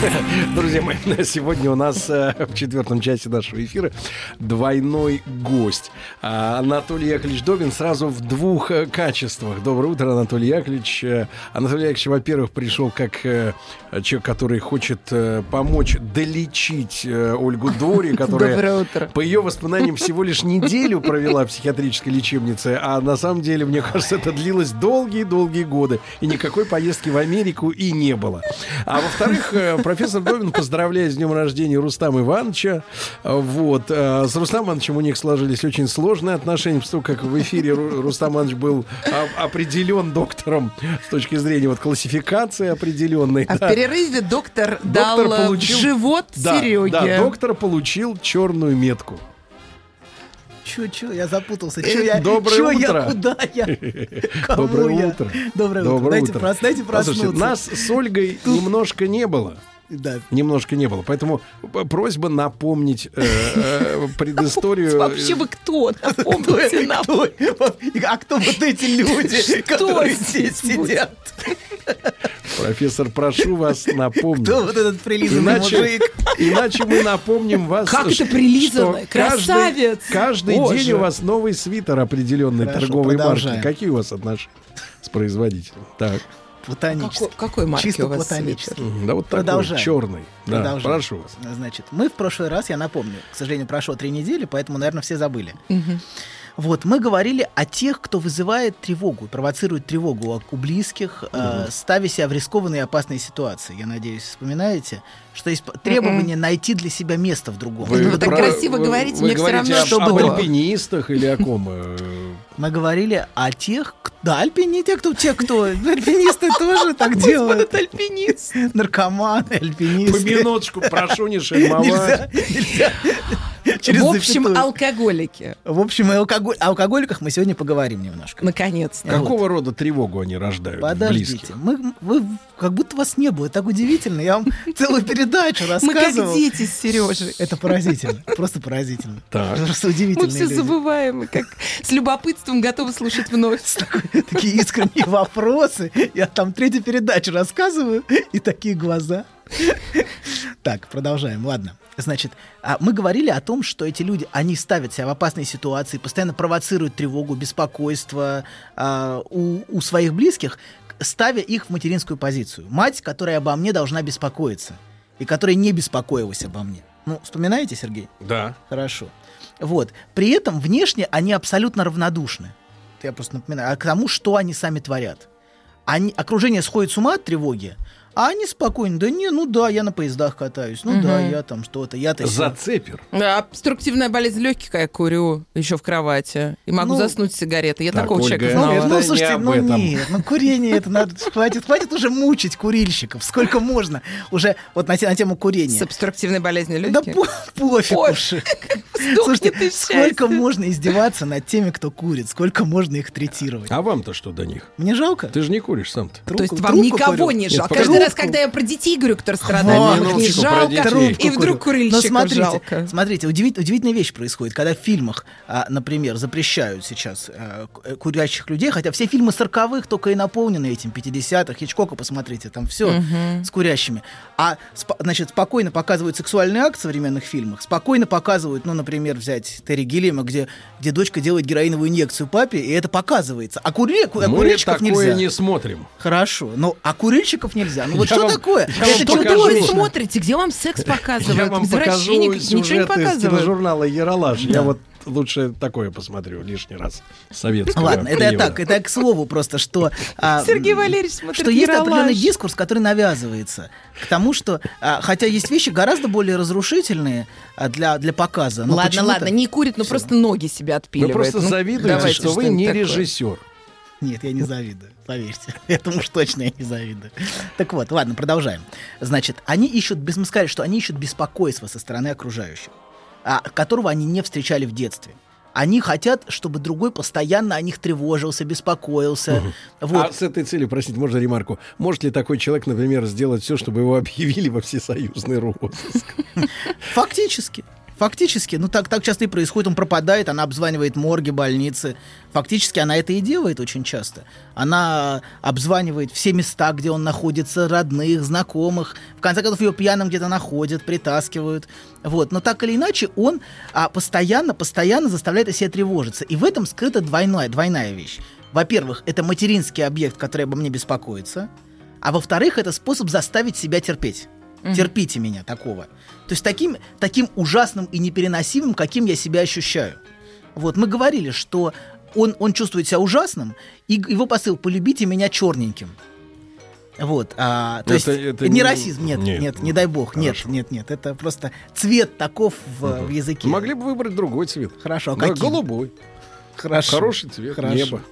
Друзья мои, сегодня у нас э, в четвертом части нашего эфира двойной гость. А, Анатолий Яковлевич Добин сразу в двух э, качествах. Доброе утро, Анатолий Яковлевич. Э, Анатолий Яковлевич, во-первых, пришел как человек, который хочет помочь долечить Ольгу Дори, которая, по ее воспоминаниям, всего лишь неделю провела в психиатрической лечебнице, а на самом деле, мне кажется, это длилось долгие-долгие годы, и никакой поездки в Америку и не было. А во-вторых, профессор Добин поздравляет с днем рождения Рустама Ивановича. Э, Вот. э, С Рустамом Ивановичем у них сложились очень сложные отношения, потому как в эфире Ру- Рустам Иванович был определен доктором с точки зрения вот классификации определенной. А в да. перерыве доктор, дал Доктор э, получил- в живот Да, Сереге. да, доктор получил черную метку. Чё, чё, я запутался. Э, Чё я, доброе чё утро. я, куда я? Кому Доброе я? утро. Доброе, утро. Дайте, прос- дайте Послушайте, проснуться. нас с Ольгой немножко не было. Да. Немножко не было. Поэтому просьба напомнить э, э, предысторию. Вообще вы кто? Напомните нам. А кто вот эти люди, которые здесь сидят? Профессор, прошу вас напомнить. Кто вот этот прилизанный Иначе, мужик? иначе мы напомним вас. Как это что прилизанный? каждый- Красавец! Каждый Боже. день у вас новый свитер определенной Хорошо, торговой марки. продолжаем. Какие у вас отношения с производителем? Так, Платонический. Какой, какой марки Чисто у вас платонический. свитер? мгм, да вот такой Продолжаем. черный. Да, Продолжаем. прошу вас. Значит, мы в прошлый раз, я напомню, к сожалению, прошло три недели, поэтому, наверное, все забыли. Вот, мы говорили о тех, кто вызывает тревогу, провоцирует тревогу у- близких, э, ставя себя в рискованные и опасные ситуации. Я надеюсь, вспоминаете, что есть требование найти для себя место в другом. Вы так красиво вы- говорите, вы мне говорите равно, об, что об альпинистах или о ком? э, Мы говорили о тех, к- да, альпини, те, кто, те, кто, альпинисты тоже так делают, альпинист. наркоманы, По альпинисты. минуточку, прошу не шельмовать. Нельзя, нельзя. Через В общем, запятую. алкоголики. В общем, и алкоголь... о алкоголиках мы сегодня поговорим немножко. Наконец-то. Какого рода тревогу они рождают Подождите, мы, вы как будто вас не было, так удивительно. Я вам целую передачу Мы как рассказывал. дети с Сережей. Это поразительно, просто поразительно. Так. Просто Мы удивительные все люди. забываем, и как с любопытством готовы слушать вновь. Такие искренние вопросы. Я там третью передачу рассказываю, и такие глаза. Так, продолжаем. Ладно. Значит, а, мы говорили о том, что эти люди, они ставят себя в опасные ситуации, постоянно провоцируют тревогу, беспокойство а, у, у своих близких, ставя их в материнскую позицию. Мать, которая обо мне должна беспокоиться, и которая не беспокоилась обо мне. Ну, вспоминаете, Сергей? Да. Хорошо. Вот. При этом внешне они абсолютно равнодушны. Я просто напоминаю. А к тому, что они сами творят. Они, окружение сходит с ума от тревоги, а они спокойно. Да не, ну да, я на поездах катаюсь. Ну да, я там что-то. Я-то сё». Зацепер. А, Обструктивная болезнь легких, я курю еще в кровати. И могу Ну, заснуть с сигаретой. Я так, такого Ольга, человека Ну, знала. это ну, не слушайте, об ну этом. нет, ну курение это надо, хватит, хватит уже мучить курильщиков, сколько можно, уже вот на, на тему С курения. обструктивной болезнью Да легких. по- пофиг уж. Слушайте, сколько можно издеваться над теми, кто курит, сколько можно их третировать. А вам-то что до них? Мне жалко. Ты же не куришь сам-то. То есть вам никого не жалко. Раз, когда я про детей говорю, которые страдают, мне их не жалко. детей. И вдруг курю. Но курильщиков смотрите, жалко. смотрите, удивит- удивительная вещь происходит, когда в фильмах, а, например, запрещают сейчас а, э, курящих людей, хотя все фильмы 40-х только и наполнены этим, 50-х, Хичкока, посмотрите, там все с курящими. А, значит, спокойно показывают сексуальный акт в современных фильмах, спокойно показывают, ну, например, взять Терри Гиллиама, где, где дочка делает героиновую инъекцию папе, и это показывается. А, кури, ку- а Мы курильщиков такое нельзя. не смотрим. Хорошо, но а курильщиков нельзя. Ну вот Я что вам- такое? я вам Это Что вы смотрите? Где вам секс Я показывают? вам покажу Извращение, ничего не сюжет из показывают. тележурнала «Яралаш». Я Да. вот лучше такое посмотрю лишний раз. Советского Ладно, это я так, это я к слову просто, что... а, Сергей Валерьевич смотрит Что есть определенный дискурс, который навязывается к тому, что... а, хотя есть вещи гораздо более разрушительные а, для, для показа. но Ладно, ладно, не курит, но просто ноги себя Вы отпиливает. просто Ну, завидуете, давайте что вы не такое. режиссер. Нет, я не завидую, поверьте. Этому уж точно я не завидую. Так вот, ладно, продолжаем. Значит, они ищут, без мы сказали, что они ищут беспокойство со стороны окружающих, а, которого они не встречали в детстве. Они хотят, чтобы другой постоянно о них тревожился, беспокоился. Вот. А с этой целью, простите, можно ремарку? Может ли такой человек, например, сделать все, чтобы его объявили во всесоюзный розыск? Фактически. Фактически, ну так, так часто и происходит, он пропадает, она обзванивает морги, больницы. Фактически она это и делает очень часто. Она обзванивает все места, где он находится, родных, знакомых. В конце концов, ее пьяным где-то находят, притаскивают. Вот. Но так или иначе, он а, постоянно, постоянно заставляет о себе тревожиться. И в этом скрыта двойная, двойная вещь. Во-первых, это материнский объект, который обо мне беспокоится. А во-вторых, это способ заставить себя терпеть. Терпите меня такого. То есть таким, таким ужасным и непереносимым, каким я себя ощущаю. Вот, мы говорили, что он, он чувствует себя ужасным, и его посыл «полюбите меня черненьким». Вот, а, то Это- есть это не расизм, нет, нет, нет, не дай бог, нет, хорошо. нет, нет, это просто цвет таков в, в языке. Могли бы выбрать другой цвет. Хорошо, а каким? голубой. Хорошо. Хороший цвет Хорошо. неба.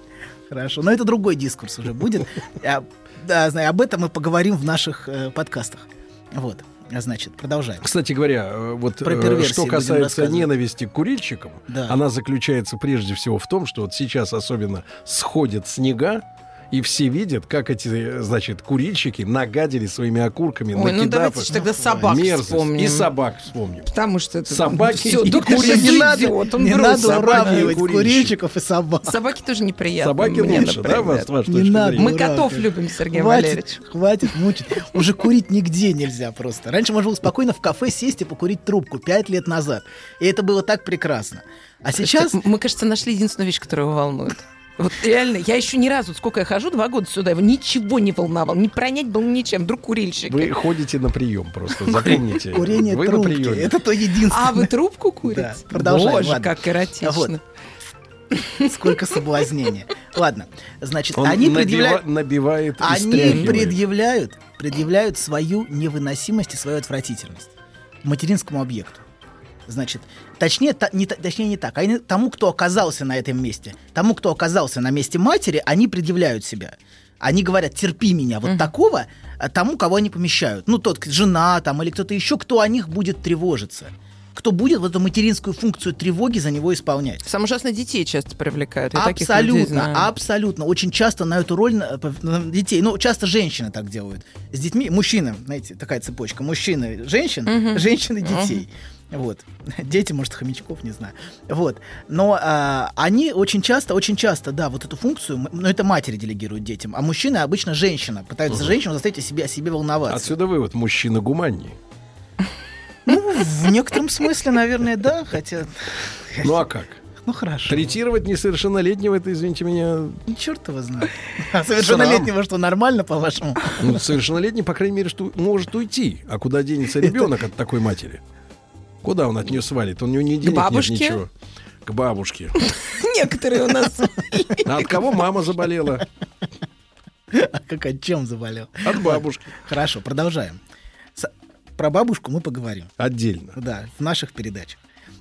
Хорошо, но это другой дискурс уже будет. А, Да, знаю, об этом мы поговорим в наших э, подкастах. Вот, значит, продолжаем. Кстати говоря, э, вот Про э, что касается ненависти к курильщикам, Да. она заключается прежде всего в том, что вот сейчас особенно сходят снега, и все видят, как эти, значит, курильщики нагадили своими окурками, Ой, ну накидав давайте тогда собак мерзость. вспомним. И собак вспомним. Потому что это... Собаки Всё, и доктор курильщики. Не надо, идиот, он не надо и уравнивать курильщики. курильщиков и собак. Собаки тоже неприятно. Собаки мне, лучше, да, вас, ваша Не надо. Мы Ура, котов любим, Сергей Валерьевич. Хватит, хватит мучить. Уже курить нигде нельзя просто. Раньше можно было спокойно в кафе сесть и покурить трубку пять лет назад. И это было так прекрасно. А сейчас... Мы, кажется, нашли единственную вещь, которая его волнует. Вот реально, я еще ни разу, сколько я хожу, два года сюда, его ничего не волновал, не пронять был ничем, вдруг курильщик. Вы ходите на прием просто, запомните. Курение Вы на трубки. приеме. Это то единственное. А вы трубку курите? Да, продолжаем, Боже, ладно. как эротично. Вот. Сколько соблазнения. Ладно, значит, Он они набива- предъявляют... набивает и Они стряхивает. предъявляют, предъявляют свою невыносимость и свою отвратительность материнскому объекту. Значит, точнее, та- не, точнее не так. Они, тому, кто оказался на этом месте, тому, кто оказался на месте матери, они предъявляют себя. Они говорят, терпи меня, вот такого, а тому, кого они помещают. Ну, тот, жена там или кто-то еще, кто о них будет тревожиться. Кто будет вот эту материнскую функцию тревоги за него исполнять. Самое ужасное, детей часто привлекают. Я Абсолютно, абсолютно. Очень часто на эту роль на- п- на детей, ну, часто женщины так делают. С детьми, мужчины, знаете, такая цепочка. Мужчины, женщин, женщины, детей. Вот. Дети, может, хомячков, не знаю. Вот. Но а, они очень часто, очень часто, да, вот эту функцию, м- ну, это матери делегируют детям, а мужчины обычно женщина. Пытаются женщину заставить о себе, о себе волноваться. Отсюда вывод, мужчина гуманнее. Ну, в некотором смысле, наверное, да, хотя... Ну а как? Ну, хорошо. Третировать несовершеннолетнего, это, извините меня, Ну, черт его знает. А совершеннолетнего что, нормально, по-вашему? ну, совершеннолетний, по крайней мере, что может уйти. А куда денется ребенок от такой матери? Куда он от нее свалит? У него не денег нет, бабушке? ничего. К бабушке. Некоторые у нас... А от кого мама заболела? А как от чем заболел? От бабушки. Хорошо, продолжаем. Про бабушку мы поговорим. Отдельно. Да, в наших передачах.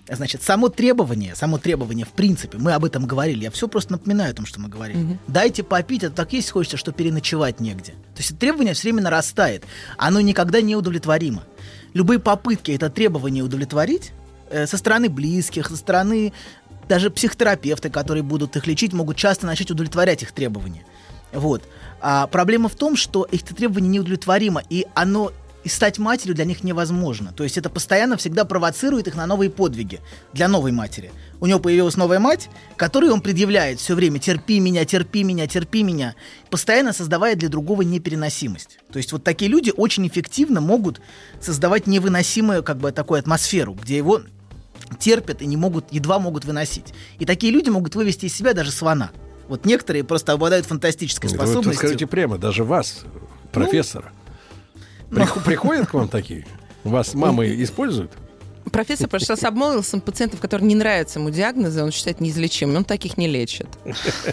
Значит, само требование, само требование, в принципе, мы об этом говорили. Я все просто напоминаю о том, что мы говорили. Дайте попить, это так есть хочется, что переночевать негде. То есть это требование все время нарастает. Оно никогда не удовлетворимо. Любые попытки это требование удовлетворить э, со стороны близких, со стороны даже психотерапевты, которые будут их лечить, могут часто начать удовлетворять их требования. Вот. А проблема в том, что их требование неудовлетворимо, и оно и стать матерью для них невозможно. То есть это постоянно всегда провоцирует их на новые подвиги для новой матери. У него появилась новая мать, которой он предъявляет все время «терпи меня, терпи меня, терпи меня», постоянно создавая для другого непереносимость. То есть вот такие люди очень эффективно могут создавать невыносимую как бы такую атмосферу, где его терпят и не могут, едва могут выносить. И такие люди могут вывести из себя даже слона. Вот некоторые просто обладают фантастической Это вы способностью. скажите прямо, даже вас, профессора. Ну. Прих- Приходят к вам такие? Вас мамы используют? Профессор раз обмолвился пациентов, которые не нравятся ему диагнозы, он считает неизлечимым, он таких не лечит.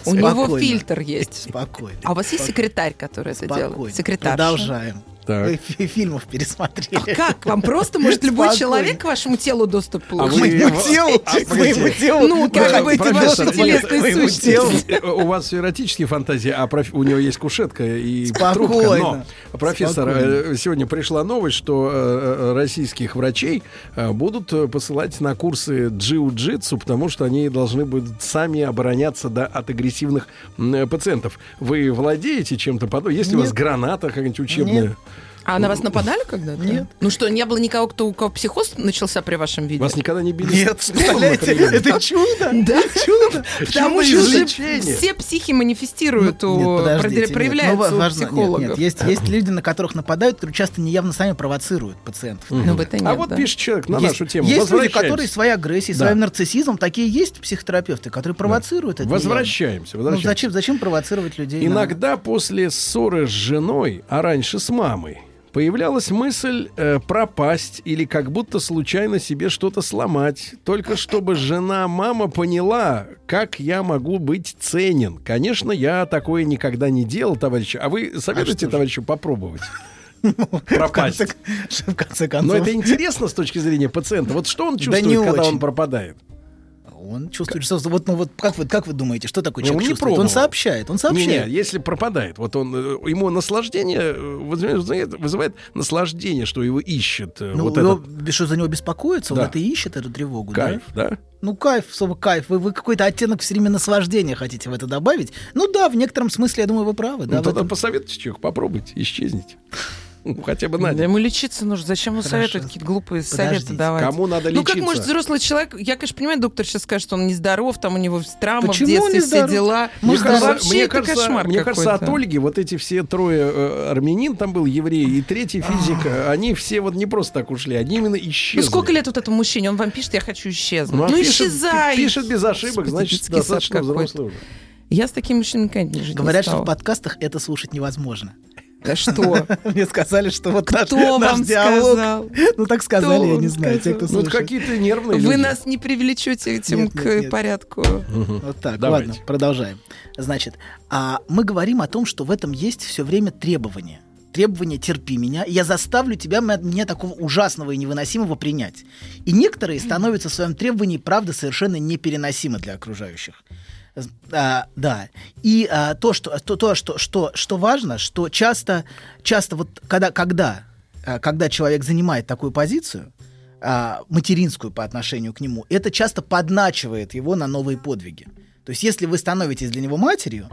У него фильтр есть. Спокойно. А у вас есть секретарь, который это делает? Секретарь. Продолжаем. Так. Вы фи- фильмов пересмотрели. А как? Вам просто может любой Спокойно. человек к вашему телу доступ А получить? вы- Моему телу, А, погодите. моему телу. Ну, как бы телесные моему сущности. телу. Э, У вас все эротические фантазии, а проф- у него есть кушетка и трубка. Но, профессор, э, сегодня пришла новость, что э, российских врачей будут посылать на курсы джиу-джитсу, потому что они должны будут сами обороняться да, от агрессивных пациентов. Вы владеете чем-то подобным? Есть ли у вас граната какая-нибудь учебная? А на вас нападали когда-то? Нет. Ну что, не было никого, кто, у кого психоз начался при вашем виде? Вас никогда не били? Нет, представляете, это чудо. Да? Чудо. Потому что все психи манифестируют, у, Нет, подождите, проде- нет. проявляются Ну, ва- у психологов. Есть, люди, на которых нападают, которые часто неявно сами провоцируют пациентов. Ну, это А нет, вот да. пишет человек на нашу тему. есть люди, которые своей агрессией, своим нарциссизмом, такие есть психотерапевты, которые провоцируют это. Возвращаемся. Ну, возвращаемся. зачем, зачем провоцировать людей? Иногда после ссоры с женой, а раньше с мамой, появлялась мысль э, пропасть или как будто случайно себе что-то сломать, только чтобы жена-мама поняла, как я могу быть ценен. Конечно, я такое никогда не делал, товарищи. А вы советуете, же? товарищу, попробовать? В Пропасть. конце, в конце концов, Но это интересно с точки зрения пациента. Вот что он чувствует, не когда он очень. пропадает? Он чувствует, что вот, ну вот как вы, как вы думаете, что такое Ну, человек он не чувствует? Он пробовал. сообщает, он Не, сообщает. не, если пропадает, вот он э, ему наслаждение э, вызывает, вызывает наслаждение, что его ищет. э, Ну, вот его- этот что за него беспокоится, Да. он это ищет, эту тревогу. да? кайф, да? Ну, кайф, слово кайф. Вы, вы какой-то оттенок все время наслаждения хотите в это добавить. Ну да, в некотором смысле, я думаю, вы правы. Да, ну, тогда этом. посоветуйте человеку, попробуйте, исчезните. Ну, хотя бы на Да день. ему лечиться нужно. Зачем ему Хорошо. советовать какие-то глупые советы Подождите. давать? Кому надо Ну, лечиться? как может взрослый человек... Я, конечно, понимаю, доктор сейчас скажет, что он нездоров, там у него травма Почему в детстве, он все дела. Мне Может, кажется, вообще мне это кажется, кошмар мне кажется, от. Ольги вот эти все трое э, армянин, там был еврей, и третий физик, э, они все вот не просто так ушли, они именно Ну, исчезли. сколько лет вот этому мужчине? Он вам пишет, я хочу исчезнуть. Ну, а пишет, исчезай! Пишет без ошибок, Господи, значит, достаточно взрослый уже. Я с таким мужчиной никогда не жить не Говорят, что стала. в подкастах это слушать невозможно. Да что? Мне сказали, что вот наш, Кто наш вам диалог... сказал? Ну так сказали, Кто я не знаю, те, кто сказал? Ну, какие-то нервные Вы люди. нас не привлечете этим Нет, к нет, нет. порядку. Вот так, Давайте. ладно, продолжаем. Значит, а мы говорим о том, что в этом есть все время требования. Требования терпи меня, я заставлю тебя меня такого ужасного и невыносимого принять. И некоторые становятся в своем требовании, правда, совершенно непереносимы для окружающих. А, да. И а, то, что, то, то что, что, что важно, что часто, часто вот когда, когда, а, когда человек занимает такую позицию, а, материнскую по отношению к нему, это часто подначивает его на новые подвиги. То есть, если вы становитесь для него матерью,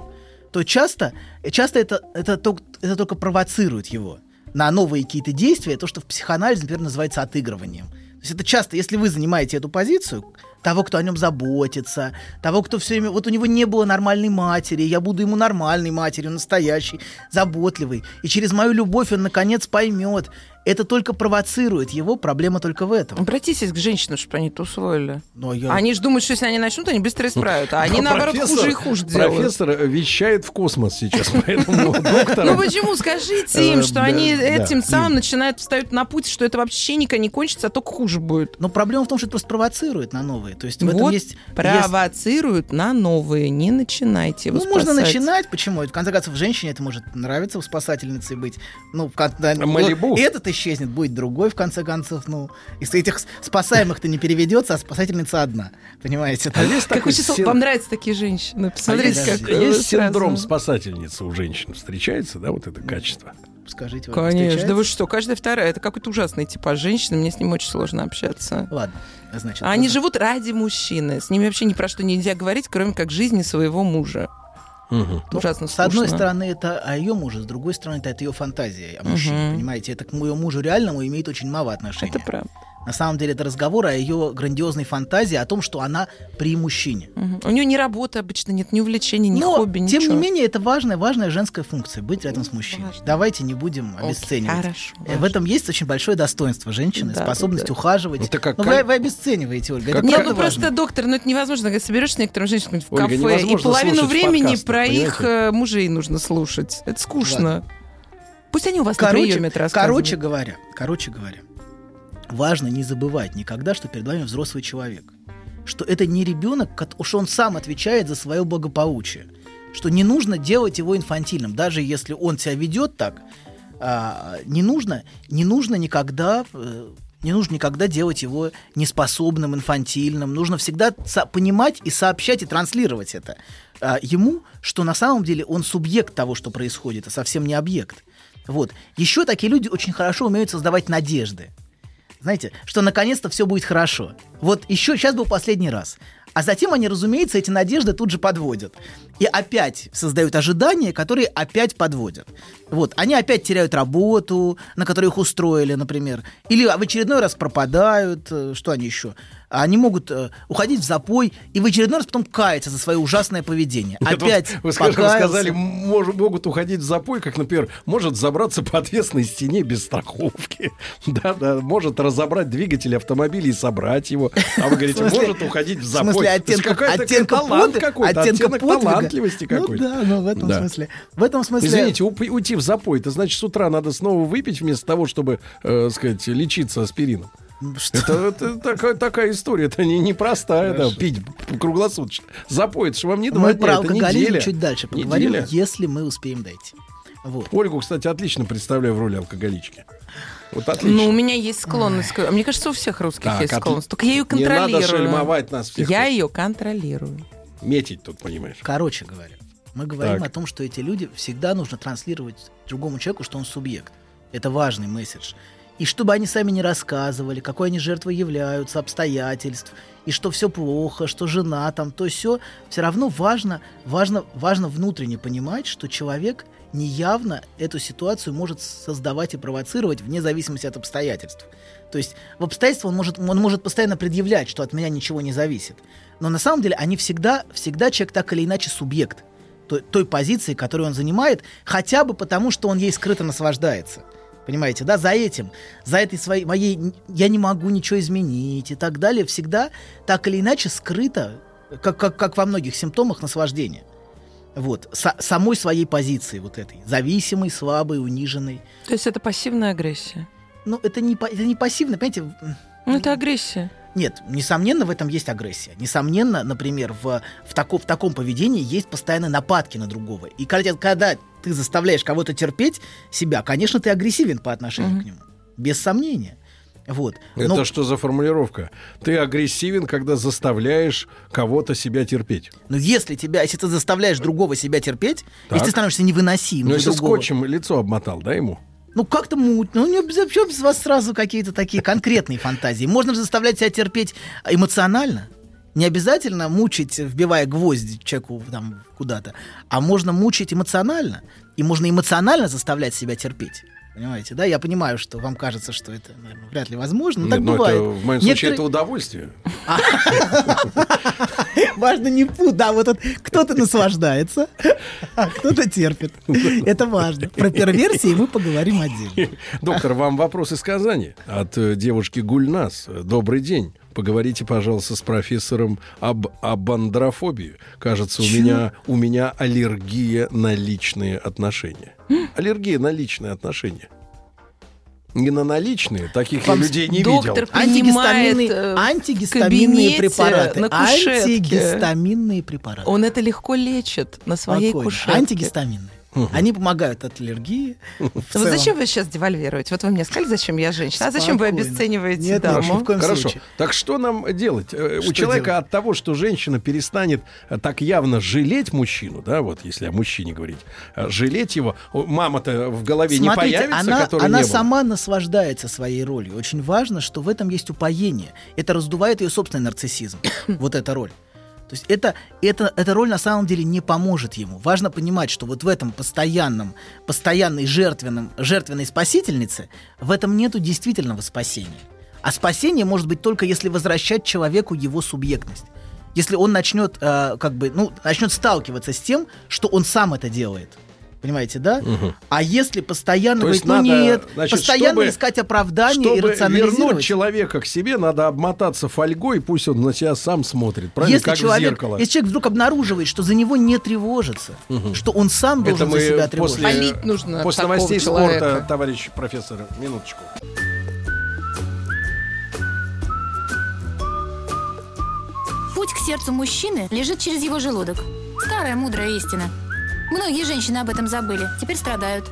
то часто, часто это, это, тол- это только провоцирует его на новые какие-то действия, то, что в психоанализе, например, называется отыгрыванием. То есть это часто, если вы занимаете эту позицию, того, кто о нем заботится, того, кто все время... Вот у него не было нормальной матери, я буду ему нормальной матерью, настоящей, заботливой. И через мою любовь он, наконец, поймет. Это только провоцирует его, проблема только в этом. Обратитесь к женщинам, чтобы они это усвоили. Но я- Они же думают, что если они начнут, они быстро исправят. А они, Но наоборот, хуже и хуже делают. Профессор вещает в космос сейчас, поэтому доктор... Ну почему? Скажите им, Э, что они этим самым начинают встают на путь, что это вообще никогда не кончится, а только хуже будет. Но проблема в том, что это просто провоцирует на новые. То есть в этом есть... провоцируют на новые. Не начинайте его Ну, можно начинать, почему? В конце концов, женщине это может нравиться у спасательницы быть. Ну, в кон- да, Малибу. вот Этот исчезнет, будет другой, в конце концов. Ну, из этих спасаемых-то не переведется, а спасательница одна. Понимаете? А есть Как такой син- вам нравятся такие женщины. а Посмотрите, есть, как есть синдром сразу. спасательницы у женщин встречается, да, вот это качество? Скажите, вам Конечно, да вы что, каждая вторая. Это какой-то ужасный типаж женщины, мне с ним очень сложно общаться. Ладно, значит. А они ладно. живут ради мужчины. С ними вообще ни про что нельзя говорить, кроме как жизни своего мужа. Ну, Ужасно С одной скучно. стороны, это о ее муже, с другой стороны, это, ее фантазия о мужчине. Мгм. Понимаете, это к моему мужу реальному имеет очень мало отношения. Это правда. На самом деле, это разговор о ее грандиозной фантазии, о том, что она при мужчине. Мгм. У нее ни работы обычно нет, ни увлечений, ни Но, хобби, тем ничего. не менее, это важная, важная женская функция быть рядом с мужчиной. Важно. Давайте не будем Окей, обесценивать. Хорошо. Э, В этом есть очень большое достоинство женщины, Да, способность да, да. ухаживать. Это как Но вы, вы обесцениваете, Ольга. Это Как- Нет, ну просто, важно. доктор, ну это невозможно. Когда соберешь с некоторыми женщинами в Ольга, кафе, и половину времени подкастах, про их понимаете? э, мужей нужно слушать. Это скучно. Пусть они у вас на Короче, приеме это рассказывают. короче говоря, короче говоря, важно не забывать никогда, что перед вами взрослый человек. Что это не ребенок, что он сам отвечает за свое благополучие. Что не нужно делать его инфантильным, даже если он себя ведет так, а, не нужно, не нужно никогда э, не нужно никогда делать его неспособным, инфантильным. Нужно всегда понимать и сообщать и транслировать это а, ему, что на самом деле он субъект того, что происходит, а совсем не объект. Вот. Еще такие люди очень хорошо умеют создавать надежды. Знаете, что наконец-то все будет хорошо. Вот еще сейчас был последний раз. А затем они, разумеется, эти надежды тут же подводят. И опять создают ожидания, которые опять подводят. Вот, они опять теряют работу, на которую их устроили, например. Или в очередной раз пропадают, э, что они еще? Они могут э, уходить в запой и в очередной раз потом каяться за свое ужасное поведение. Нет, вот опять вы скажем, покаялся. сказали, мож- могут уходить в запой, как, например, может забраться по отвесной стене без страховки. Да, да, может разобрать двигатель автомобиля и собрать его. А вы говорите, В смысле- может уходить в В запой. смысле, То есть оттенков, какая-то оттенков талант какой-то, оттенка оттенок подвига. талантливости какой-то. Ну да, ну в этом Да. смысле. В этом смысле... Извините, уйти в запой, это значит, с утра надо снова выпить вместо того, чтобы, э, сказать, лечиться аспирином. Что? Это, это такая, такая история, это не непростая, да, пить круглосуточно. Запой, это же вам не два Мы дня, про это алкоголизм неделя. чуть дальше поговорим, Неделя. если мы успеем дойти. Вот. Ольгу, кстати, отлично представляю в роли алкоголички. Вот отлично. Ну, у меня есть склонность. к- Мне кажется, у всех русских Так, есть склонность. Только я ее Не контролирую. надо шельмовать нас всех. Я ее контролирую. Метить тут, понимаешь. Короче говоря, мы говорим Так. о том, что эти люди всегда нужно транслировать другому человеку, что он субъект. Это важный месседж. И чтобы они сами не рассказывали, какой они жертвой являются, обстоятельств, и что все плохо, что жена там, то все, все равно важно, важно, важно внутренне понимать, что человек неявно эту ситуацию может создавать и провоцировать вне зависимости от обстоятельств. То есть в обстоятельствах он может, он может постоянно предъявлять, что от меня ничего не зависит. Но на самом деле они всегда, всегда человек так или иначе субъект той, той позиции, которую он занимает, хотя бы потому, что он ей скрыто наслаждается. Понимаете, да, за этим, за этой своей моей я не могу ничего изменить и так далее, всегда так или иначе скрыто, как, как, как во многих симптомах наслаждения. Вот, со- самой своей позиции вот этой, зависимой, слабой, униженной. То есть это пассивная агрессия. Ну, это не, это не пассивно, понимаете, Ну, это агрессия. Нет, несомненно, в этом есть агрессия. Несомненно, например, в, в, тако- в таком поведении есть постоянные нападки на другого. И когда, когда ты заставляешь кого-то терпеть себя, конечно, ты агрессивен по отношению к нему. Без сомнения. Вот. Это Но- что за формулировка? Ты агрессивен, когда заставляешь кого-то себя терпеть. Но если тебя, если ты заставляешь другого себя терпеть, Так. если ты становишься невыносим Ну, если другого, скотчем лицо обмотал, да, ему? Ну как-то муть, ну не зачем с вас сразу какие-то такие конкретные фантазии. Можно же заставлять себя терпеть эмоционально. Не обязательно мучить, вбивая гвозди человеку там куда-то, а можно мучить эмоционально. И можно эмоционально заставлять себя терпеть. Понимаете, да? Я понимаю, что вам кажется, что это наверное, вряд ли возможно, но Нет, так ну, бывает. это, в моем случае Некоторые- это удовольствие. Важно не путь, да, вот кто-то наслаждается, а кто-то терпит. Это важно. Про перверсии мы поговорим отдельно. Доктор, вам вопрос из Казани от э, девушки Гульнас. Добрый день. Поговорите, пожалуйста, с профессором об абандрофобии. Кажется, у Чё? меня, у меня аллергия на личные отношения. Аллергия на личные отношения. Не на наличные, таких я людей не доктор видел. Антигистаминные, э, антигистаминные кабинете препараты. на кушетке. Антигистаминные препараты. Он это легко лечит на своей Спокойно. кушетке. Антигистаминные. Они помогают от аллергии. в Вот целом. зачем вы сейчас девальвируете? Вот вы мне сказали, зачем я женщина. А зачем вы обесцениваете Нет, нет, даму? коем Хорошо. случае. Так что нам делать? Э, У Что человека делать? от того, что женщина перестанет э, так явно жалеть мужчину, да, вот если о мужчине говорить, э, жалеть его, мама-то в голове не Смотрите, появится, она, которой она не было. сама наслаждается своей ролью. Очень важно, что в этом есть упоение. Это раздувает ее собственный нарциссизм. Вот эта роль. То есть это, это, эта роль на самом деле не поможет ему. Важно понимать, что вот в этом постоянном, постоянной жертвенном, жертвенной спасительнице, в этом нету действительного спасения. А спасение может быть только если возвращать человеку его субъектность. Если он начнет, э, как бы, ну, начнет сталкиваться с тем, что он сам это делает. Понимаете, да? А если постоянно То говорить, ну надо, нет, значит, постоянно чтобы- искать оправдание и Чтобы рационализировать. вернуть человека к себе, надо обмотаться фольгой, пусть он на себя сам смотрит, правильно, если как в человек, зеркало. если человек вдруг обнаруживает, что за него не тревожится, что он сам Это должен мы за себя тревожиться. после, Полить нужно после новостей человека. спорта, товарищ профессор, минуточку. Путь к сердцу мужчины лежит через его желудок. Старая мудрая истина. Многие женщины об этом забыли, теперь страдают.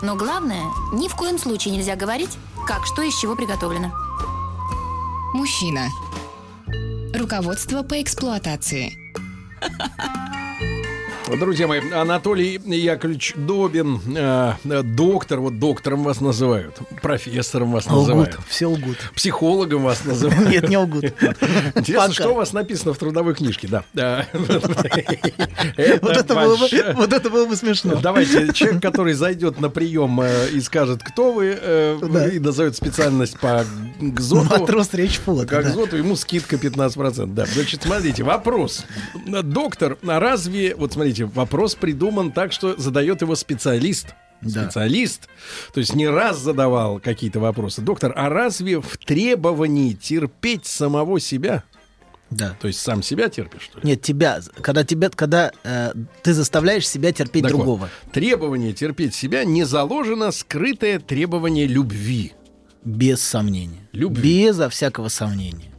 Но главное, ни в коем случае нельзя говорить, как что из чего приготовлено. Мужчина. Руководство по эксплуатации. Друзья мои, Анатолий Яковлевич Добин, э, э, доктор, вот доктором вас называют, профессором вас называют, Лгут, все лгут. психологом вас называют. Нет, не лгут. Интересно, Пока. что у вас написано в трудовой книжке, да. Вот это было бы- большая- вот это было бы смешно. Давайте, человек, который зайдет на прием э, и скажет, кто вы, э, и назовет специальность по ГЗОТу, Матрос речфлота. как да. ЗОТу, ему скидка 15%. Да. Значит, смотрите, вопрос. Доктор, а разве, вот смотрите, вопрос придуман так, что задает его специалист. Да. Специалист, то есть не раз задавал какие-то вопросы. Доктор, а разве в требовании терпеть самого себя, Да. то есть сам себя терпишь, что ли? Нет, тебя, когда тебя, когда э, ты заставляешь себя терпеть Так вот, другого. требование терпеть себя не заложено скрытое требование любви. Без сомнения. Любви. Безо всякого сомнения.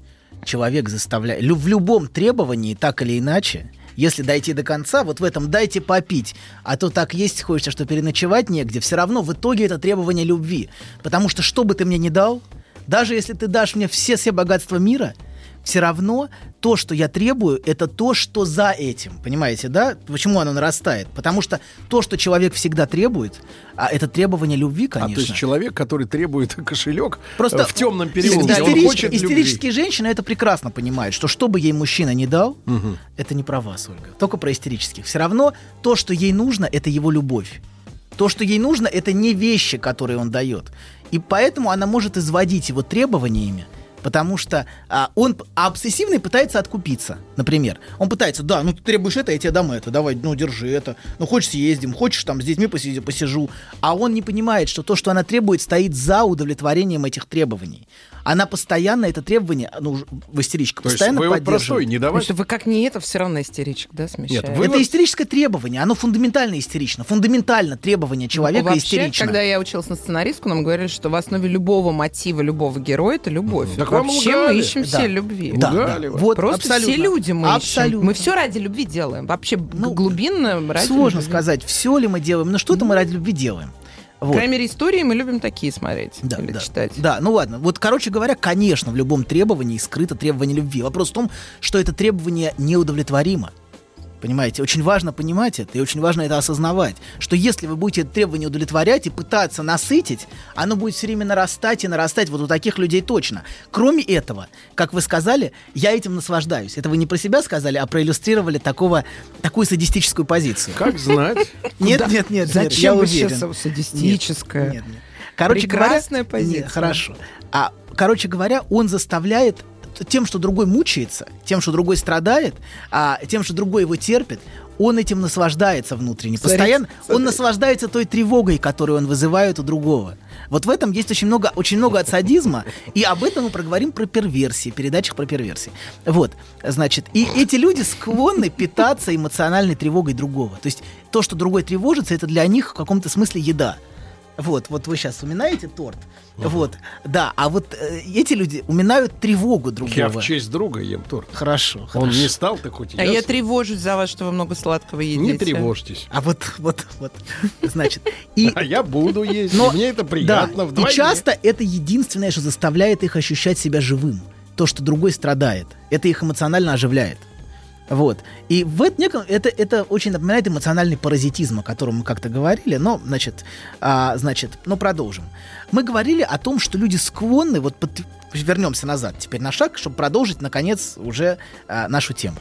Человек заставляет... В любом требовании, так или иначе, если дойти до конца, вот в этом дайте попить, а то так есть хочется, что переночевать негде, все равно в итоге это требование любви. Потому что что бы ты мне не дал, даже если ты дашь мне все, все богатства мира, все равно то, что я требую, это то, что за этим. Понимаете, да? Почему оно нарастает? Потому что то, что человек всегда требует, а это требование любви, А конечно. то есть человек, который требует кошелек Просто э, в темном переулке, истерич- он хочет любви. истерические женщины это прекрасно понимают, что что бы ей мужчина не дал, Мгм. это не про вас, Ольга. Только про истерических. Все равно то, что ей нужно, это его любовь. То, что ей нужно, это не вещи, которые он дает. И поэтому она может изводить его требованиями, потому что а, он а обсессивный пытается откупиться. Например, он пытается, да, ну ты требуешь это, я тебе дам это, давай, ну держи это, ну хочешь съездим, хочешь там с детьми посиди- посижу. А он не понимает, что то, что она требует, стоит за удовлетворением этих требований. Она постоянно это требование, ну, в истеричка, То есть постоянно вывод простой, поддерживает. не Потому давать что вы как не это, все равно истеричек, да, смещаете? Нет, вы- Это истерическое требование, оно фундаментально истерично. Фундаментально требование человека Вообще, истерично. когда я училась на сценаристку, нам говорили, что в основе любого мотива любого героя это любовь. Так Вообще мы ищем Да. все любви. Да, да. вы. Вот, Просто абсолютно. все люди мы ищем. Абсолютно. Мы все ради любви делаем. Вообще Ну, глубинно ради Сложно любви. сказать, все ли мы делаем, но что-то мы ради любви делаем. Вот. крайней мере, истории мы любим такие смотреть Да, или да. читать. Да, ну ладно. Вот, короче говоря, конечно, в любом требовании скрыто требование любви. Вопрос в том, что это требование неудовлетворимо. Понимаете, очень важно понимать это, и очень важно это осознавать, что если вы будете это требование удовлетворять и пытаться насытить, оно будет все время нарастать и нарастать, вот у таких людей точно. Кроме этого, как вы сказали, я этим наслаждаюсь. Это вы не про себя сказали, а проиллюстрировали такого, такую садистическую позицию. Как знать? Нет, нет, нет, нет, Зачем я вы уверен. сейчас садистическое? Короче Прекрасная говоря, позиция. Нет, хорошо. А, короче говоря, он заставляет тем, что другой мучается, тем, что другой страдает, а, тем, что другой его терпит, он этим наслаждается внутренне. Смотрите, Постоянно он смотрите. наслаждается той тревогой, которую он вызывает у другого. Вот в этом есть очень много, очень много от садизма, и об этом мы проговорим про перверсии, передачах про перверсии. Вот, значит, и эти люди склонны питаться эмоциональной тревогой другого. То есть то, что другой тревожится, это для них в каком-то смысле еда. Вот, вот вы сейчас уминаете торт. Вот, да, а вот э, эти люди уминают тревогу другого. Я в честь друга ем торт. Хорошо, Он хорошо. не стал, так хоть и А я тревожусь за вас, что вы много сладкого едите. Не тревожьтесь. А вот, вот, вот, значит, и А я буду есть. Но- мне это приятно да, и часто это единственное, что заставляет их ощущать себя живым. То, что другой страдает. Это их эмоционально оживляет. Вот. И в этом неком, это, это очень напоминает эмоциональный паразитизм, о котором мы как-то говорили, но, значит, а, значит, ну, продолжим. Мы говорили о том, что люди склонны, вот под- вернемся назад теперь на шаг, чтобы продолжить, наконец, уже а, нашу тему.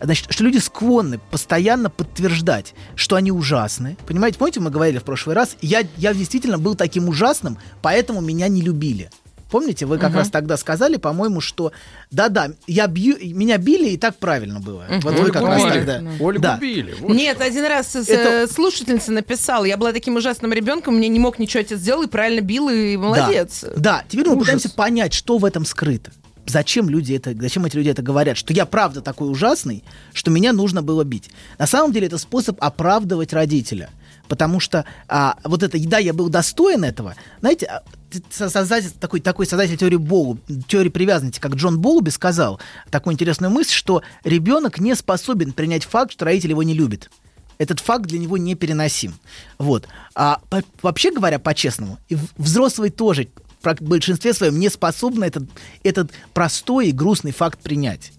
Значит, что люди склонны постоянно подтверждать, что они ужасны. Понимаете, помните, мы говорили в прошлый раз, я, я действительно был таким ужасным, поэтому меня не любили. Помните, вы как Мгм. раз тогда сказали, по-моему, что да-да, я бью, меня били, и так правильно было. Мгм. Вот вы Ольгу как раз били. тогда. Ольгу Да. били. вот Нет, что. один раз с- Это- э, слушательница написала, я была таким ужасным ребенком, мне не мог ничего отец сделал и правильно бил, и молодец. Да, да. теперь мы Ужас. пытаемся понять, что в этом скрыто. Зачем люди это, зачем эти люди это говорят? Что я правда такой ужасный, что меня нужно было бить. На самом деле это способ оправдывать родителя. Потому что а, вот это, да, я был достоин этого. Знаете, а, создатель, такой, такой создатель теории Болу, теории привязанности, как Джон Болуби сказал такую интересную мысль, что ребенок не способен принять факт, что родитель его не любит. Этот факт для него непереносим. Вот. А по- вообще говоря, по-честному, взрослый тоже в большинстве своем не способны этот, этот простой и грустный факт принять.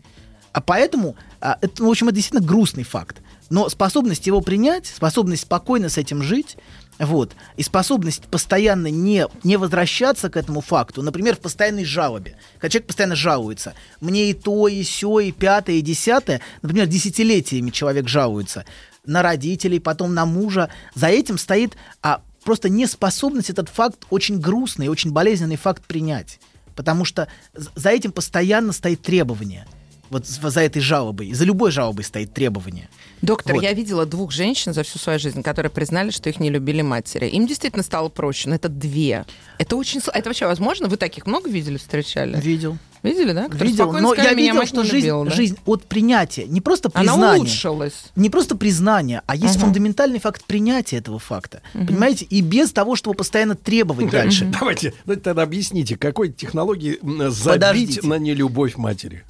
А поэтому, а, это, ну, в общем, это действительно грустный факт. Но способность его принять, способность спокойно с этим жить, вот, и способность постоянно не, не возвращаться к этому факту, например, в постоянной жалобе. Когда человек постоянно жалуется, мне и то, и все, и пятое, и десятое, например, десятилетиями человек жалуется на родителей, потом на мужа. За этим стоит а, просто неспособность этот факт очень грустный, очень болезненный факт принять. Потому что за этим постоянно стоит требование. Вот за этой жалобой, за любой жалобой стоит требование. Доктор, Вот. я видела двух женщин за всю свою жизнь, которые признали, что их не любили матери. Им действительно стало проще, но это две. Это очень... Это вообще возможно? Вы таких много видели, встречали? Видел. Видели, да? Которые Видел. спокойно Но сказали, я «Меня видел, что жизнь, любила», да? жизнь от принятия, не просто Она признания. улучшилась. не просто признание, а есть Мгм. фундаментальный факт принятия этого факта. Понимаете? И без того, чтобы постоянно требовать дальше. Давайте, ну, тогда объясните, какой технологии забить Подождите. на нелюбовь матери?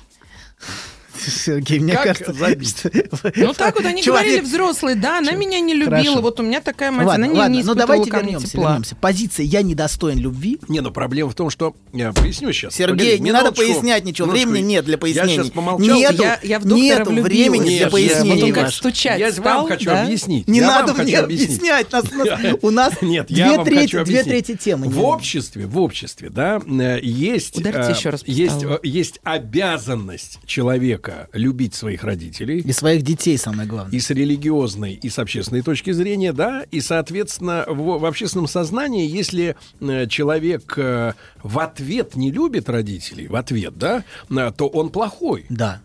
Сергей, мне Как кажется, забить? что- Ну так вот они Человек- говорили взрослые, да, она меня не любила, Хорошо. вот у меня такая мать, Ладно, она не, ладно, не но испытывала давайте вернемся, тепла. вернемся. Позиция «я недостоин любви» Не, ну проблема в том, что... Я поясню сейчас. Сергей, Погоди, не надо пояснять ничего. Минуточку. Времени нет для Я пояснений. сейчас помолчал. Нету, Я- я в нету времени Нет, для я- пояснений. как Маш, стучать Я стал, вам хочу да? объяснить. Не Я надо мне объяснять. Нас- нас- у нас Нет, я две вам трети, хочу две объяснить. трети темы. В обществе, в обществе, да, э, есть, Ударьте э, еще есть, э, есть обязанность человека любить своих родителей. И своих детей самое главное. и с религиозной, и с общественной точки зрения, да, и, соответственно, в, в общественном сознании, если э, человек э, в ответ не любит родителей, в ответ, да, э, то он плохой. Да.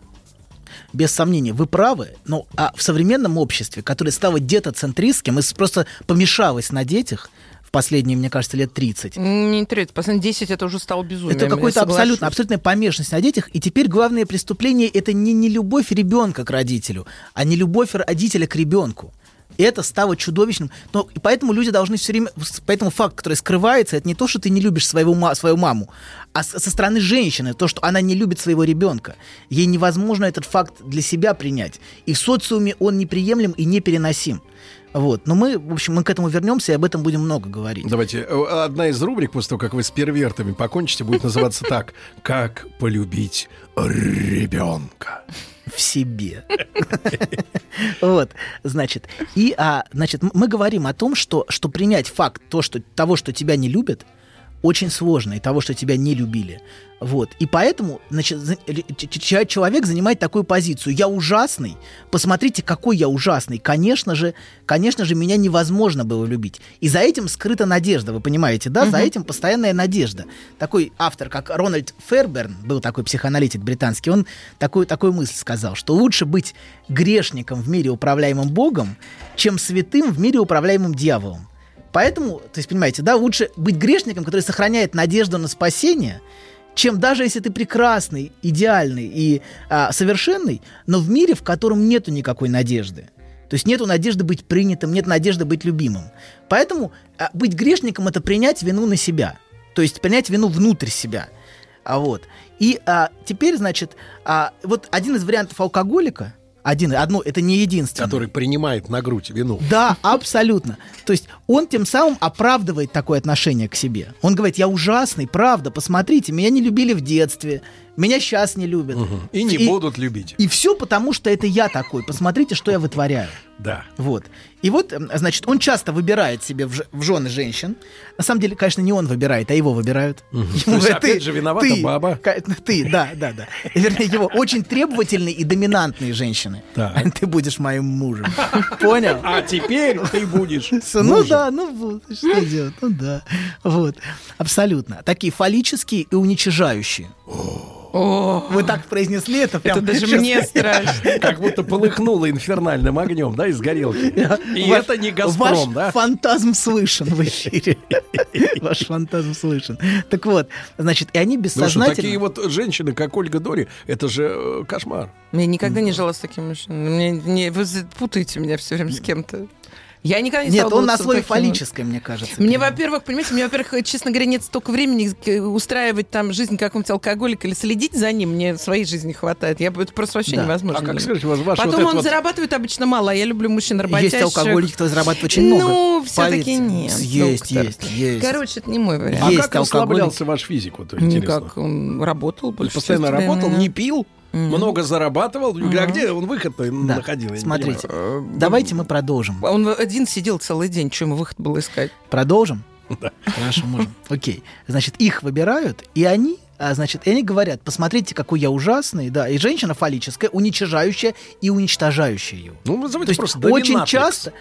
Без сомнения, вы правы, но а в современном обществе, которое стало детоцентристским и просто помешалось на детях в последние, мне кажется, лет 30, Не интересно, последние 10 это уже стало безумием. Это какой-то абсолютно, абсолютная помешанность на детях. И теперь главное преступление это не, не любовь ребенка к родителю, а не любовь родителя к ребенку. Это стало чудовищным. Но и поэтому люди должны все время... Поэтому факт, который скрывается, это не то, что ты не любишь своего, свою маму, а со стороны женщины, то, что она не любит своего ребенка. Ей невозможно этот факт для себя принять. И в социуме он неприемлем и непереносим. Вот. Но мы, в общем, мы к этому вернемся и об этом будем много говорить. Давайте, э, одна из рубрик, после того, как вы с первертами покончите, будет называться так. Как полюбить ребенка. В себе. Вот, значит, и, а, значит, мы говорим о том, что, что принять факт то, что, того, что тебя не любят, очень сложно, и того, что тебя не любили. Вот. И поэтому, значит, человек занимает такую позицию. Я ужасный. Посмотрите, какой я ужасный. Конечно же, конечно же, меня невозможно было любить. И за этим скрыта надежда, вы понимаете, да? За этим постоянная надежда. Такой автор, как Рональд Ферберн, был такой психоаналитик британский, он такую, такую мысль сказал, что лучше быть грешником в мире, управляемым Богом, чем святым в мире, управляемым дьяволом. Поэтому, то есть, понимаете, да, лучше быть грешником, который сохраняет надежду на спасение, чем даже если ты прекрасный, идеальный и а, совершенный, но в мире, в котором нету никакой надежды. То есть нету надежды быть принятым, нет надежды быть любимым. Поэтому а, быть грешником это принять вину на себя. То есть принять вину внутрь себя. А вот. И а, теперь, значит, а, вот один из вариантов алкоголика, один, одно, это не единственное. Который принимает на грудь вину. Да, абсолютно. То есть он тем самым оправдывает такое отношение к себе. Он говорит, я ужасный, правда, посмотрите, меня не любили в детстве, меня сейчас не любят. И не будут любить. И все потому, что это я такой. Посмотрите, что я вытворяю. Да. Вот. И вот, значит, он часто выбирает себе в, ж- в жены женщин. На самом деле, конечно, не он выбирает, а его выбирают. Ему То есть, говорят, опять же, виновата ты, баба. ка- Ты, да, да, да. Вернее, его очень требовательные и доминантные женщины. Так. Ты будешь моим мужем. Понял? А теперь ты будешь Ну да, ну вот, что делать, ну да. Вот, абсолютно. Такие фаллические и уничижающие. О, Вы так произнесли это прям. это даже мне страшно. Как будто полыхнуло инфернальным огнем, да, из горелки. И это не «Газпром», ваш да? фантазм слышен в эфире. Ваш фантазм слышен. Так вот, значит, и они Ну бессознательно... такие вот женщины, как Ольга Дори, это же э, кошмар. Я никогда не жила с таким мужчиной. Мне, не, вы путаете меня все время с кем-то. Я никогда не Нет, он на слове фаллическое, мне кажется. Мне, во-первых, понимаете, мне, во-первых, честно говоря, нет столько времени к- устраивать там жизнь какого-нибудь алкоголика или следить за ним. Мне своей жизни хватает. Я, это просто вообще Да. невозможно. А как вас ваш вот Потом этот он вот- зарабатывает обычно мало, а я люблю мужчин работящих. Есть алкоголики, кто зарабатывает очень много. Ну, все-таки нет. Есть, доктор. есть, есть. Короче, это не мой А вариант. Есть как алкоголик. расслаблялся ваш физик? Вот, интересно. Никак, он работал больше постоянно работал, времени. не пил, много зарабатывал. А где он выход-то Да. находил? Смотрите, понимаю. давайте мы продолжим. Он один сидел целый день, что ему выход было искать? Продолжим? Хорошо, можем. Окей. Значит, их выбирают, и они, а, значит, и они говорят, посмотрите, какой я ужасный, да, и женщина фаллическая, уничижающая и уничтожающая его. Ну, То назовите есть просто очень часто...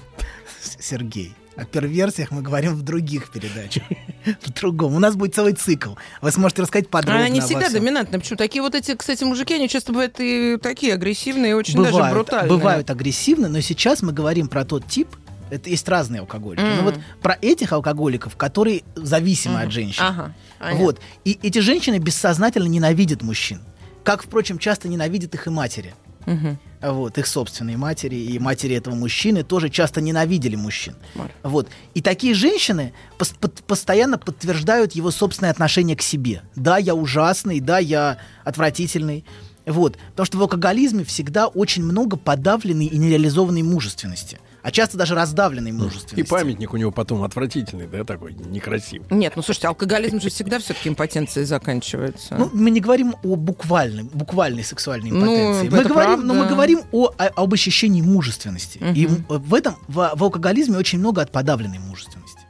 Сергей, о перверсиях мы говорим в других передачах. В другом. У нас будет целый цикл. Вы сможете рассказать подробно не обо всегда всем. доминантная. Почему? Такие вот эти, кстати, мужики, они часто бывают и такие агрессивные, и очень даже бывают, брутальные. бывают агрессивны, но сейчас мы говорим про тот тип, это есть разные алкоголики. Мгм. Но вот про этих алкоголиков, которые зависимы Мгм. от женщин. Ага. понятно. Вот. И эти женщины бессознательно ненавидят мужчин. Как, впрочем, часто ненавидят их и матери. Мгм. Вот, их собственные матери и матери этого мужчины тоже часто ненавидели мужчин. Вот. И такие женщины пос- под- постоянно подтверждают его собственное отношение к себе. Да, я ужасный, да, я отвратительный. Вот. Потому что в алкоголизме всегда очень много подавленной и нереализованной мужественности. А часто даже раздавленной И мужественности. памятник у него потом отвратительный, да, такой некрасивый. Нет, ну слушайте, алкоголизм же всегда все-таки импотенцией заканчивается. Ну, мы не говорим о буквальной, буквальной сексуальной Ну, импотенции. мы это говорим, но мы говорим о, о- об ощущении мужественности. Мгм. И в, этом в, в алкоголизме очень много от подавленной мужественности.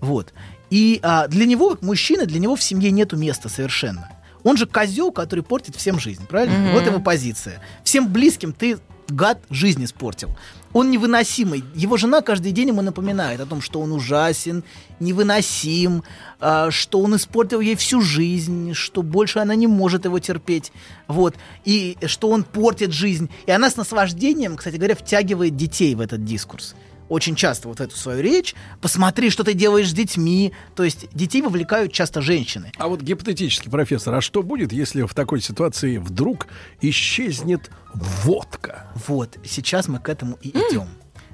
Вот. И а, для него, как мужчины, для него в семье нету места совершенно. Он же козел, который портит всем жизнь, правильно? Мгм. Вот его позиция. Всем близким ты гад жизнь испортил. Он невыносимый. Его жена каждый день ему напоминает о том, что он ужасен, невыносим, а, что он испортил ей всю жизнь, что больше она не может его терпеть. Вот. И что он портит жизнь. И она с наслаждением, кстати говоря, втягивает детей в этот дискурс. Очень часто вот эту свою речь. Посмотри, что ты делаешь с детьми. То есть детей вовлекают часто женщины. А вот гипотетически, профессор, а что будет, если в такой ситуации вдруг исчезнет водка? Вот, сейчас мы к этому и идем.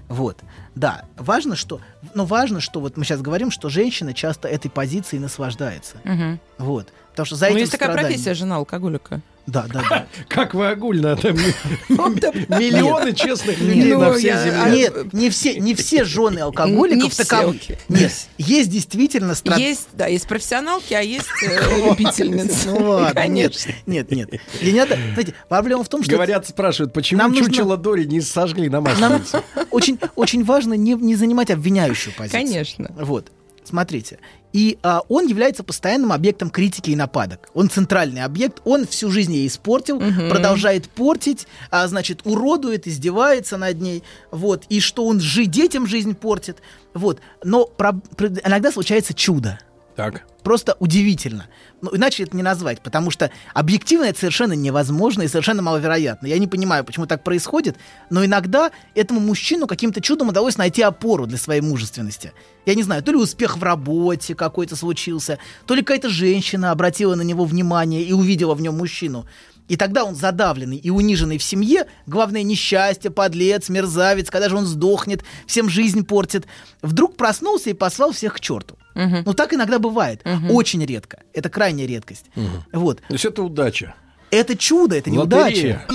Вот, да, важно, что, но важно, что вот мы сейчас говорим, что женщина часто этой позицией наслаждается. Мгм. Вот, потому что за Ну, этим есть такая профессия жена алкоголика. Да, да, да. Как вы огульно там миллионы честных людей Ну, на всей я- земле. А- Нет, не все, не все жены алкоголиков таковы. Нет, есть действительно. Есть, да, есть профессионалки, а есть э, любительницы. Ну ладно, нет, нет, нет. И не надо, знаете, проблема в том, что Говорят, спрашивают, почему чучело Дори не сожгли на масленице? очень, очень важно не, не занимать обвиняющую позицию. Конечно. Вот, смотрите. И а, он является постоянным объектом критики и нападок. Он центральный объект, он всю жизнь ей испортил, продолжает портить, а, значит, уродует, издевается над ней, вот, и что он жи- детям жизнь портит, вот. Но про- про- иногда случается чудо. Так. Просто удивительно. Ну, иначе это не назвать, потому что объективно это совершенно невозможно и совершенно маловероятно. Я не понимаю, почему так происходит, но иногда этому мужчину каким-то чудом удалось найти опору для своей мужественности. Я не знаю, то ли успех в работе какой-то случился, то ли какая-то женщина обратила на него внимание и увидела в нем мужчину. И тогда он задавленный и униженный в семье, главное несчастье, подлец, мерзавец, когда же он сдохнет, всем жизнь портит, вдруг проснулся и послал всех к черту. Мгм. Ну, так иногда бывает. Очень редко. Это крайняя редкость. Вот. То есть это удача. Это чудо, это не удача.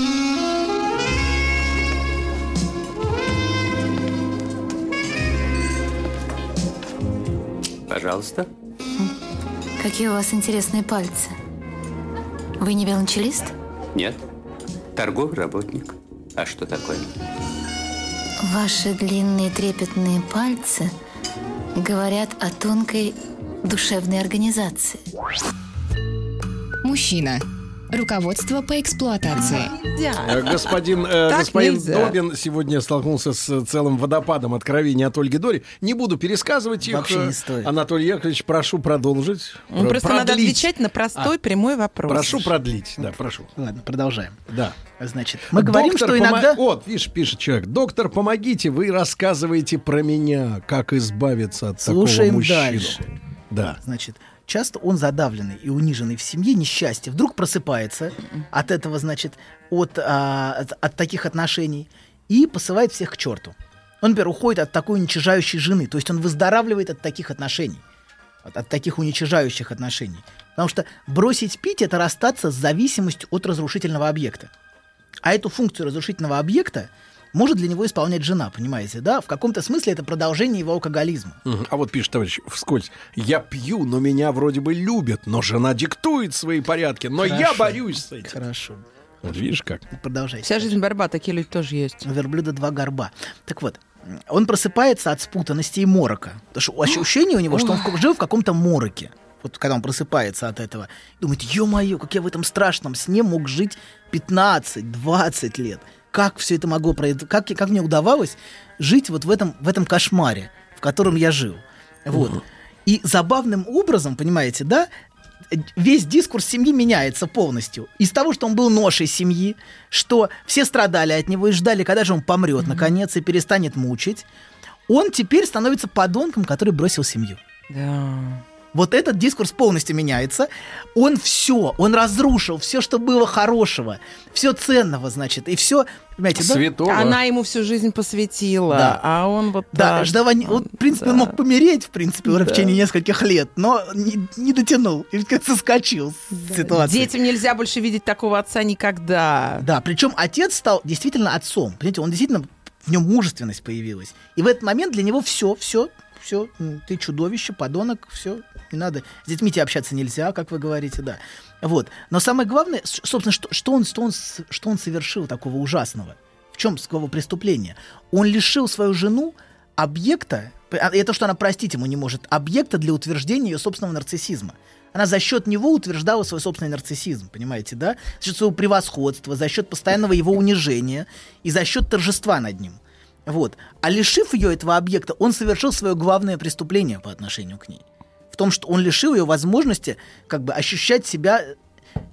Пожалуйста. Какие у вас интересные пальцы. Вы не велончелист? Нет. Торговый работник. А что такое? Ваши длинные трепетные пальцы говорят о тонкой душевной организации. Мужчина. Руководство по эксплуатации. Э, Господин, э, Так господин нельзя. Добин сегодня столкнулся с целым водопадом откровений от Ольги Дори. Не буду пересказывать их. Вообще не Э, стоит. Анатолий Яковлевич, прошу продолжить. Ну, Про- Просто надо продлить. отвечать на простой прямой вопрос. Прошу продлить, да, прошу. Ладно, продолжаем. Да. Значит, мы говорим, Доктор, что помо- иногда... Вот, видишь, пишет человек. Доктор, помогите, вы рассказываете про меня, как избавиться от Слушаем такого мужчину. дальше. Да. Значит, часто он задавленный и униженный в семье, несчастье, вдруг просыпается от этого, значит, от, а, от, от таких отношений и посылает всех к черту. Он, например, уходит от такой уничижающей жены. То есть он выздоравливает от таких отношений. От, от таких уничижающих отношений. Потому что бросить пить – это расстаться с зависимостью от разрушительного объекта. А эту функцию разрушительного объекта может для него исполнять жена, понимаете, да? В каком-то смысле это продолжение его алкоголизма. А вот пишет товарищ вскользь. Я пью, но меня вроде бы любят, но жена диктует свои порядки, но я Хорошо. борюсь с этим. Хорошо. Вот видишь как. Продолжайте. Вся жизнь борьба, такие люди тоже есть. У верблюда два горба. Так вот, он просыпается от спутанности и морока. Потому что ощущение у него, что он жил в каком-то мороке. Вот когда он просыпается от этого. Думает, ё-моё, как я в этом страшном сне мог жить 15-20 лет. Как все это могло произойти? Как, как мне удавалось жить вот в этом, в этом кошмаре, в котором я жил? Вот. И забавным образом, понимаете, да, весь дискурс семьи меняется полностью. Из того, что он был ношей семьи, что все страдали от него и ждали, когда же он помрет, наконец, и перестанет мучить, он теперь становится подонком, который бросил семью. Да. Вот этот дискурс полностью меняется. Он все, он разрушил все, что было хорошего, все ценного, значит, и все, понимаете, да? Святого. Она ему всю жизнь посвятила, Да. а он вот Да, так. ждава- вот, в принципе, он Да. мог помереть, в принципе, уже в Да. течение нескольких лет, но не, не дотянул и соскочил с ситуации. Детям нельзя больше видеть такого отца никогда. Да, причем отец стал действительно отцом. Понимаете, он действительно в нем мужественность появилась. И в этот момент для него все, все, все, ты чудовище, подонок, все, не надо. С детьми тебе общаться нельзя, как вы говорите, да. Вот. Но самое главное, собственно, что, что, он, что, он, что он совершил такого ужасного? В чем его преступление? Он лишил свою жену объекта, а это что она простить ему не может, объекта для утверждения ее собственного нарциссизма. Она за счет него утверждала свой собственный нарциссизм, понимаете, да? За счет своего превосходства, за счет постоянного его унижения и за счет торжества над ним. Вот. А лишив ее этого объекта, он совершил свое главное преступление по отношению к ней. В том, что он лишил ее возможности как бы ощущать себя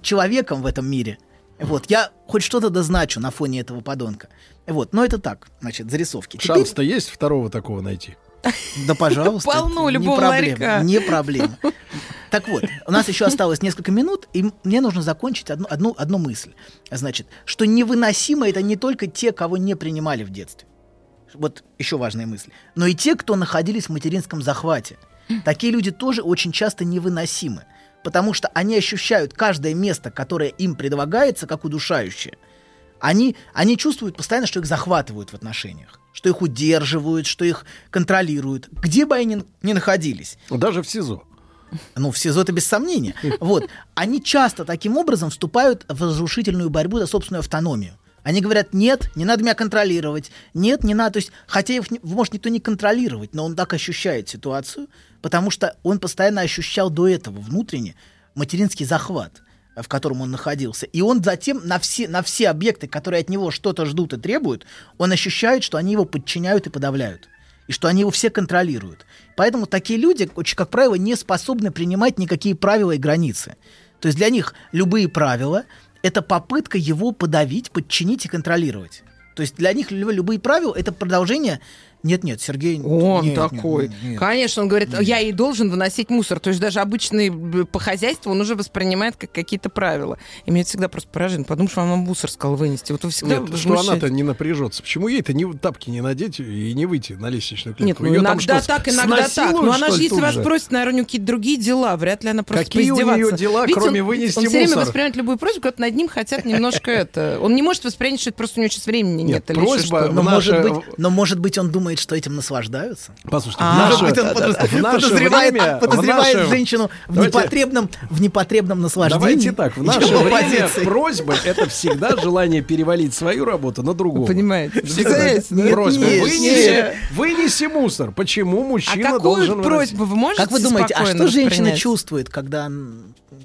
человеком в этом мире. Вот, я хоть что-то дозначу на фоне этого подонка. Вот, но это так, значит, зарисовки. Теперь- Шанс-то есть второго такого найти? да, пожалуйста. Полно это не любого проблема, ларька. Не проблема. Так вот, у нас еще осталось несколько минут, и мне нужно закончить одну, одну, одну мысль. Значит, что невыносимо это не только те, кого не принимали в детстве. Вот еще важная мысль. Но и те, кто находились в материнском захвате. Такие люди тоже очень часто невыносимы. Потому что они ощущают каждое место, которое им предлагается, как удушающее. Они, они чувствуют постоянно, что их захватывают в отношениях, что их удерживают, что их контролируют, где бы они ни находились. Даже в СИЗО. Ну, в СИЗО это без сомнения. Вот. Они часто таким образом вступают в разрушительную борьбу за собственную автономию. Они говорят, нет, не надо меня контролировать, нет, не надо. То есть, хотя их может никто не контролировать, но он так ощущает ситуацию, потому что он постоянно ощущал до этого внутренне материнский захват, э, в котором он находился. И он затем на все, на все объекты, которые от него что-то ждут и требуют, он ощущает, что они его подчиняют и подавляют и что они его все контролируют. Поэтому такие люди, очень, как правило, не способны принимать никакие правила и границы. То есть для них любые правила — это попытка его подавить, подчинить и контролировать. То есть для них лю- любые правила — это продолжение... Нет-нет, Сергей... Он нет, нет, такой. нет, нет. Конечно, он говорит, я и должен выносить мусор. То есть даже обычный по хозяйству он уже воспринимает как какие-то правила. И меня это всегда просто поражает. Что вам мусор сказал вынести. Вот вы всегда Нет, что она-то не напряжется. Почему ей-то не, тапки не надеть и не выйти на лестничную клетку? Нет, ну Её там иногда что, так, иногда так. Но она что же, ли, если вас же? просит, наверное, у нее какие-то другие дела. Вряд ли она просто Какие у неё дела, Видите, кроме он, вынести Он все время мусор? воспринимает любую просьбу, как над ним хотят немножко это... Он не может воспринять, что это просто у него сейчас времени нет. Нет, или просьба-. Но, в может быть, но может быть он думает, что этим наслаждаются? Послушайте, А, наше, Может быть, он да, да, подоз- в наше подозревает, время- подозревает в наше- женщину в Давайте- непотребном, в непотребном наслаждении. Давайте так, в наше время позиции. просьба — это всегда желание перевалить свою работу на другого. Понимаете? Всегда да? просьба. нет, вынеси, нет. вынеси мусор. Почему А мужчина какую должен выносить? просьбу вы можете Как вы думаете, а что женщина чувствует, когда...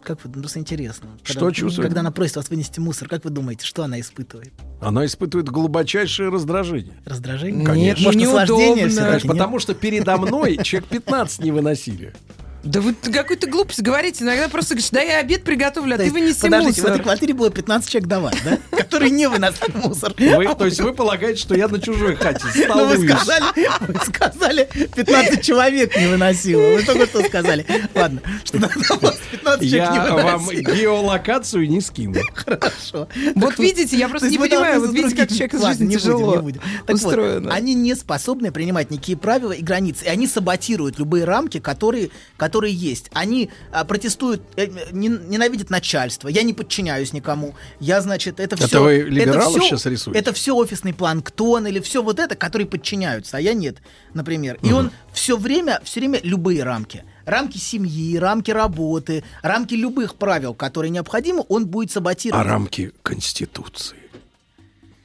Как вы, просто интересно. Что когда, чувствует? Когда она просит вас вынести мусор, как вы думаете, что она испытывает? Она испытывает глубочайшее раздражение. Раздражение? Нет, Может, ну, неудобно. нет? Потому что передо мной человек 15 не выносили. Да вы какую-то глупость говорите. Иногда просто говоришь, да я обед приготовлю, а То ты вынеси подождите, в мусор. этой квартире было 15 человек до вас, да? Которые не выносят мусор. Вы- то есть вы полагаете, что я на чужой хате Ну, вы сказали, вы сказали, 15 человек не выносило. Вы только что сказали. Ладно, что надо вас 15 человек не Я вам выносило. геолокацию не скину. Хорошо. Вот видите, я просто не понимаю, вот видите, как человек из жизни тяжело не будем. Так вот, устроено. они не способны принимать никакие правила и границы. И они саботируют любые рамки, которые, которые есть. Они а, протестуют, э, не- ненавидят начальство. Я не подчиняюсь никому. Я, значит, это Это все... вы либералов сейчас рисуете? Это все офисный планктон или все вот это, которые подчиняются, а я нет, например. И он все время, все время любые рамки. Рамки семьи, рамки работы, рамки любых правил, которые необходимы, он будет А саботировать. рамки Конституции.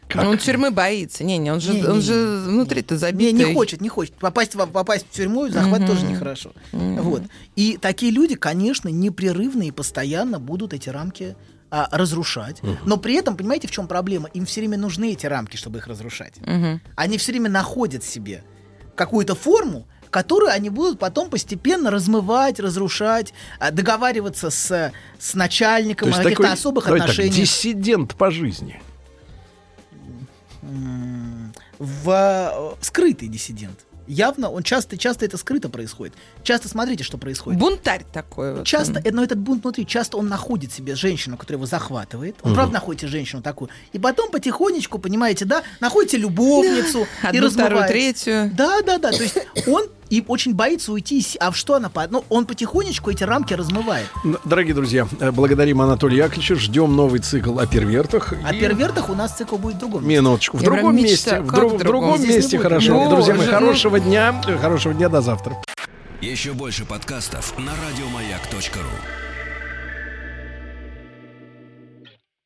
Как? Ну, Он тюрьмы боится. Не-не, он же, Не-не-не. он же внутри-то Не, забитый. не хочет, не хочет. Попасть в, попасть в тюрьму и захват тоже нехорошо. Вот. И такие люди, конечно, непрерывно и постоянно будут эти рамки а, разрушать. Но при этом, понимаете, в чем проблема? Им все время нужны эти рамки, чтобы их разрушать. Мгм. Они все время находят себе какую-то форму, которую они будут потом постепенно размывать, разрушать, а, договариваться с, с То начальником есть о каких-то такой, особых давайте так, отношениях. диссидент по жизни. В э, скрытый диссидент. Явно, он часто, часто это скрыто происходит. Часто смотрите, что происходит. Бунтарь такой вот. Часто, он. э, но этот бунт внутри, часто он находит себе женщину, которая его захватывает. Он правда находит себе женщину такую. И потом потихонечку, понимаете, да, находите любовницу и Одну, вторую, третью. Да, да, да. То есть он и очень боится уйти. А в что она... по- Ну, он потихонечку эти рамки размывает. Дорогие друзья, э, благодарим Анатолия Яковлевича. Ждем новый цикл о первертах. О И- первертах у нас цикл будет в другом. месте. Минуточку. В Я другом месте. В, друг- в другом? Здесь месте хорошо. Боже, Друзья мои, ну- хорошего дня. э, Хорошего дня до завтра. Еще больше подкастов на радиомаяк.ру.